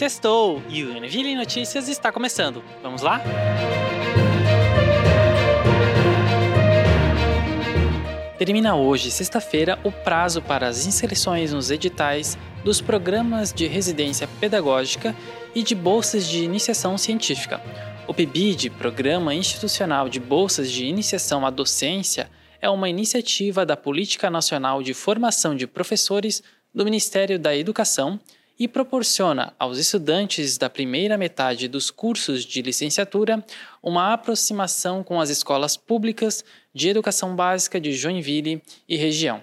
Sextou e o Univille Notícias está começando. Vamos lá? Termina hoje, sexta-feira, o prazo para as inscrições nos editais dos programas de residência pedagógica e de bolsas de iniciação científica. O PIBID, Programa Institucional de Bolsas de Iniciação à Docência, é uma iniciativa da Política Nacional de Formação de Professores do Ministério da Educação e proporciona aos estudantes da primeira metade dos cursos de licenciatura uma aproximação com as escolas públicas de educação básica de Joinville e região.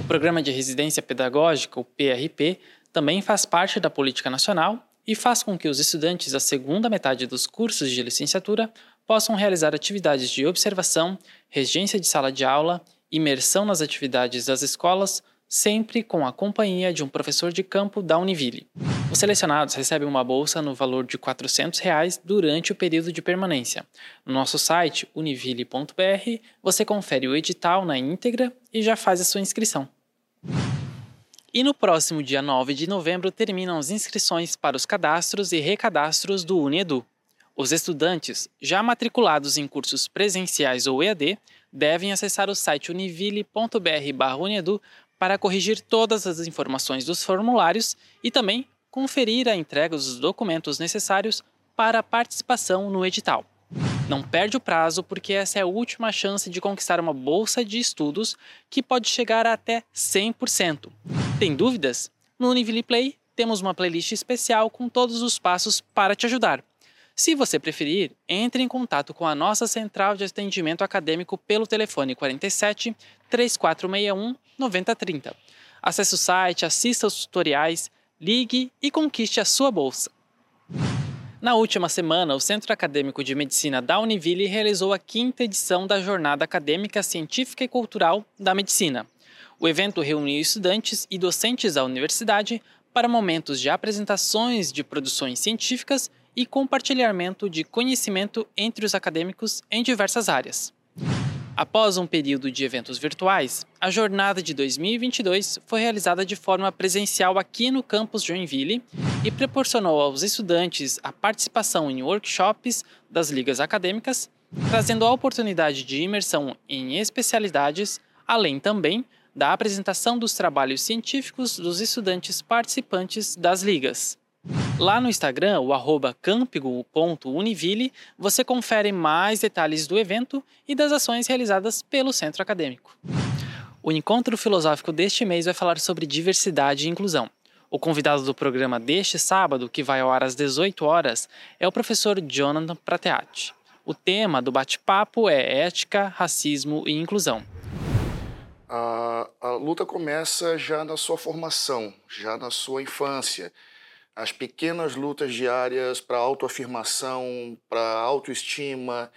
O Programa de Residência Pedagógica, o PRP, também faz parte da política nacional e faz com que os estudantes da segunda metade dos cursos de licenciatura possam realizar atividades de observação, regência de sala de aula, imersão nas atividades das escolas, sempre com a companhia de um professor de campo da Univille. Os selecionados recebem uma bolsa no valor de 400 reais durante o período de permanência. No nosso site, univille.br, você confere o edital na íntegra e já faz a sua inscrição. E no próximo dia 9 de novembro terminam as inscrições para os cadastros e recadastros do Unedu. Os estudantes, já matriculados em cursos presenciais ou EAD, devem acessar o site univille.br/unedu para corrigir todas as informações dos formulários e também conferir a entrega dos documentos necessários para a participação no edital. Não perde o prazo, porque essa é a última chance de conquistar uma bolsa de estudos que pode chegar até 100%. Tem dúvidas? No Univille Play temos uma playlist especial com todos os passos para te ajudar. Se você preferir, entre em contato com a nossa central de atendimento acadêmico pelo telefone 47 3461 9030. Acesse o site, assista os tutoriais, ligue e conquiste a sua bolsa. Na última semana, o Centro Acadêmico de Medicina da Univille realizou a quinta edição da Jornada Acadêmica Científica e Cultural da Medicina. O evento reuniu estudantes e docentes da universidade para momentos de apresentações de produções científicas e compartilhamento de conhecimento entre os acadêmicos em diversas áreas. Após um período de eventos virtuais, a jornada de 2022 foi realizada de forma presencial aqui no campus Joinville e proporcionou aos estudantes a participação em workshops das ligas acadêmicas, trazendo a oportunidade de imersão em especialidades, além também da apresentação dos trabalhos científicos dos estudantes participantes das ligas. Lá no Instagram, o arroba campigo.univille, você confere mais detalhes do evento e das ações realizadas pelo centro acadêmico. O encontro filosófico deste mês vai falar sobre diversidade e inclusão. O convidado do programa deste sábado, que vai ao ar às 18 horas, é o professor Jonathan Prateati. O tema do bate-papo é ética, racismo e inclusão. A, a luta começa já na sua formação, já na sua infância as pequenas lutas diárias para autoafirmação, para autoestima,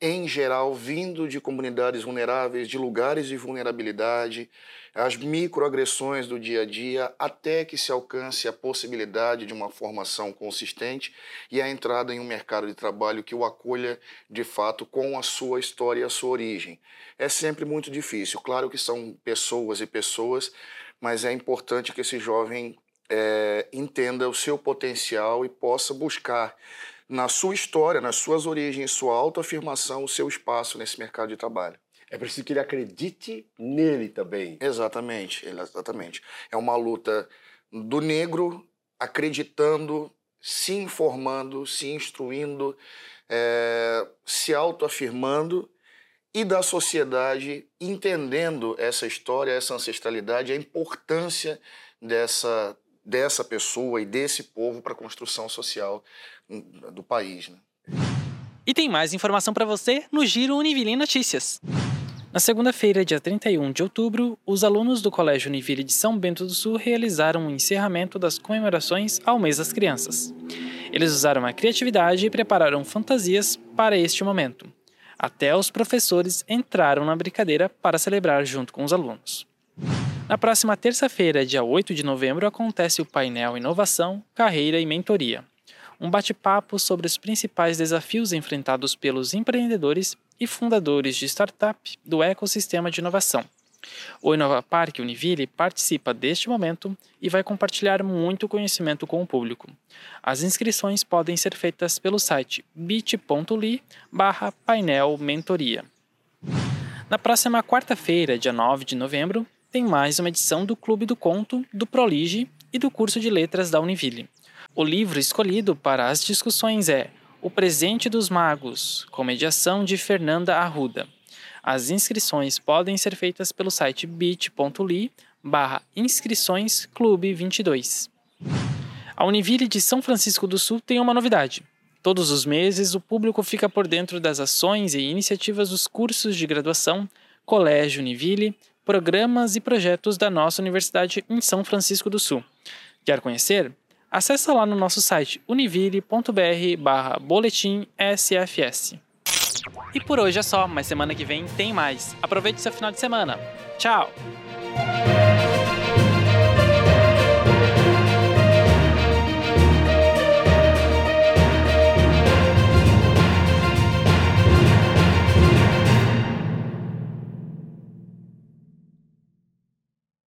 em geral, vindo de comunidades vulneráveis, de lugares de vulnerabilidade, as microagressões do dia a dia, até que se alcance a possibilidade de uma formação consistente e a entrada em um mercado de trabalho que o acolha de fato com a sua história e a sua origem. É sempre muito difícil. Claro que são pessoas e pessoas, mas é importante que esse jovem é, entenda o seu potencial e possa buscar na sua história, nas suas origens, sua autoafirmação, o seu espaço nesse mercado de trabalho. É preciso que ele acredite nele também. Exatamente, exatamente. É uma luta do negro acreditando, se informando, se instruindo, é, se autoafirmando e da sociedade entendendo essa história, essa ancestralidade, a importância dessa dessa pessoa e desse povo para a construção social do país. Né? E tem mais informação para você no Giro Univille Notícias. Na segunda-feira, dia 31 de outubro, os alunos do Colégio Univille de São Bento do Sul realizaram o encerramento das comemorações ao mês das crianças. Eles usaram a criatividade e prepararam fantasias para este momento. Até os professores entraram na brincadeira para celebrar junto com os alunos. Na próxima terça-feira, dia 8 de novembro, acontece o painel Inovação, Carreira e Mentoria. Um bate-papo sobre os principais desafios enfrentados pelos empreendedores e fundadores de startup do ecossistema de inovação. O Inova Park Univille participa deste momento e vai compartilhar muito conhecimento com o público. As inscrições podem ser feitas pelo site bit.ly painel mentoria. Na próxima quarta-feira, dia 9 de novembro, tem mais uma edição do Clube do Conto, do Prolige e do curso de letras da Univille. O livro escolhido para as discussões é O Presente dos Magos, com mediação de Fernanda Arruda. As inscrições podem ser feitas pelo site bit.ly barra inscrições clube 22. A Univille de São Francisco do Sul tem uma novidade. Todos os meses, o público fica por dentro das ações e iniciativas dos cursos de graduação, Colégio Univille, programas e projetos da nossa universidade em São Francisco do Sul. Quer conhecer? Acesse lá no nosso site univille.br barra boletim SFS. E por hoje é só, mas semana que vem tem mais. Aproveite seu final de semana. Tchau!